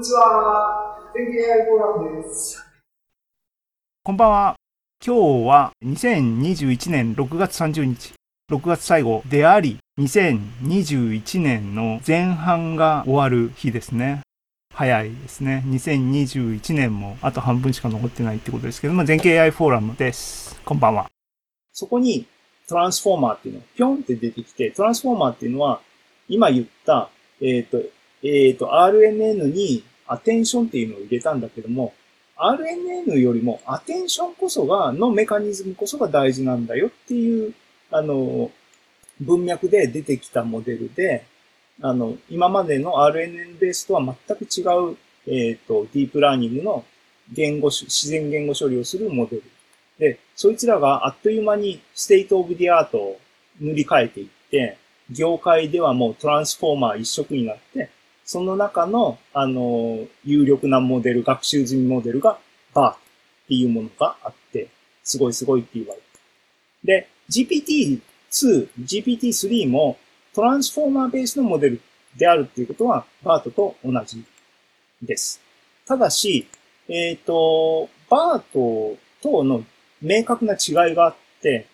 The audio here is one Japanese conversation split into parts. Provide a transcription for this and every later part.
にちは。天気 AI フォーラムです。こんばんは。今日は2021年6月30日、6月最後であり、2021年の前半が終わる日ですね。早いですね。2021年もあと半分しか残ってないってことですけども、全景 AI フォーラムです。こんばんは。そこにトランスフォーマーっていうのがピョンって出てきて、トランスフォーマーっていうのは、今言った、えっ、と、えっ、と、RNN にアテンションっていうのを入れたんだけども、RNN よりもアテンションこそが、のメカニズムこそが大事なんだよっていう、あの、文脈で出てきたモデルで、あの、今までの RNN ベースとは全く違う、えっ、と、ディープラーニングの言語、自然言語処理をするモデル。で、そいつらがあっという間に state of the art を塗り替えていって、業界ではもうトランスフォーマー一色になって、その中の、あの、有力なモデル、学習済みモデルが BART っていうものがあって、すごいすごいって言われて。で、GPT-2、GPT-3 もトランスフォーマーベースのモデルであるっていうことは BART と同じです。ただし、えっ、と、BART との明確な違いがあって、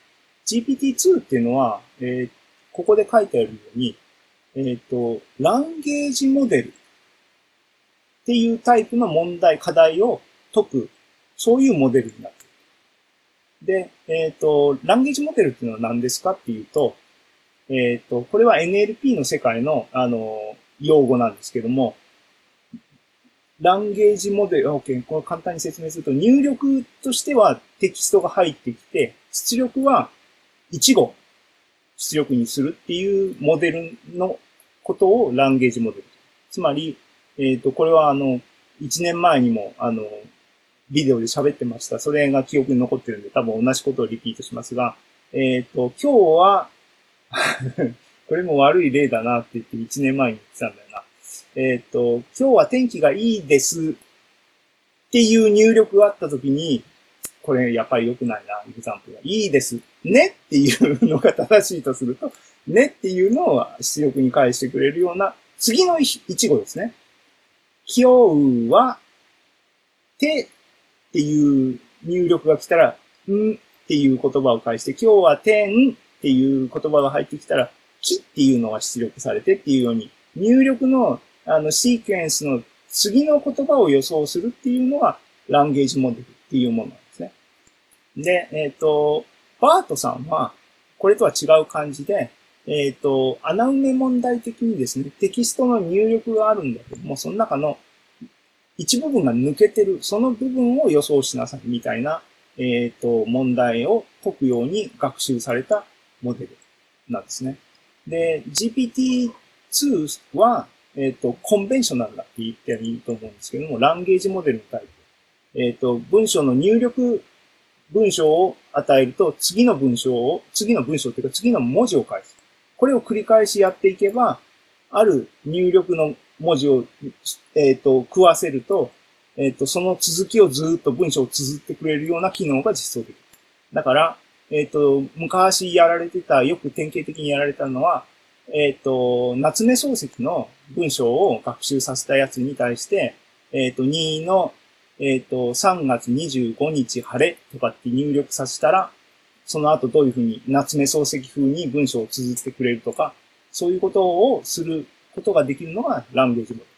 GPT-2 っていうのは、えーここで書いてあるように、えっ、と、ランゲージモデルっていうタイプの問題、課題を解く、そういうモデルになっている。で、えっ、と、ランゲージモデルっていうのは何ですかっていうと、えっ、と、これは NLP の世界の、あの、用語なんですけども、ランゲージモデル、OK、これ簡単に説明すると、入力としてはテキストが入ってきて、出力は1語出力にするっていうモデルのことをランゲージモデル。つまり、えっ、と、これはあの、1年前にも、あの、ビデオで喋ってました。それが記憶に残ってるんで、多分同じことをリピートしますが、えっ、と、今日は、これも悪い例だなって言って1年前に言ってたんだよな。えっ、と、今日は天気がいいですっていう入力があったときに、これやっぱり良くないな、エグザンプルが。いいです。ねっていうのが正しいとすると、ねっていうのを出力に返してくれるような、次の一語ですね。今日は、てっていう入力が来たら、んっていう言葉を返して、今日は天っていう言葉が入ってきたら、きっていうのが出力されてっていうように、入力のあのシークエンスの次の言葉を予想するっていうのが、ランゲージモデルっていうものなんですね。で、えっ、と、バートさんは、これとは違う感じで、えっ、と、穴埋め問題的にですね、テキストの入力があるんだけども、その中の一部分が抜けてる、その部分を予想しなさいみたいな、えっ、と、問題を解くように学習されたモデルなんですね。で、GPT-2 は、えっ、と、コンベンショナルだって言っていいと思うんですけども、ランゲージモデルのタイプ。えっ、と、文章の入力文章を与えると、次の文章を、次の文章っていうか次の文字を返す。これを繰り返しやっていけば、ある入力の文字を、えっ、と、食わせると、えっ、と、その続きをずっと文章を綴ってくれるような機能が実装できる。だから、えっ、と、昔やられてた、よく典型的にやられたのは、えっ、と、夏目漱石の文章を学習させたやつに対して、えっ、と、2のえっ、と、3月25日晴れとかって入力させたら、その後どういうふうに夏目漱石風に文章を綴ってくれるとか、そういうことをすることができるのがランゲージモデル。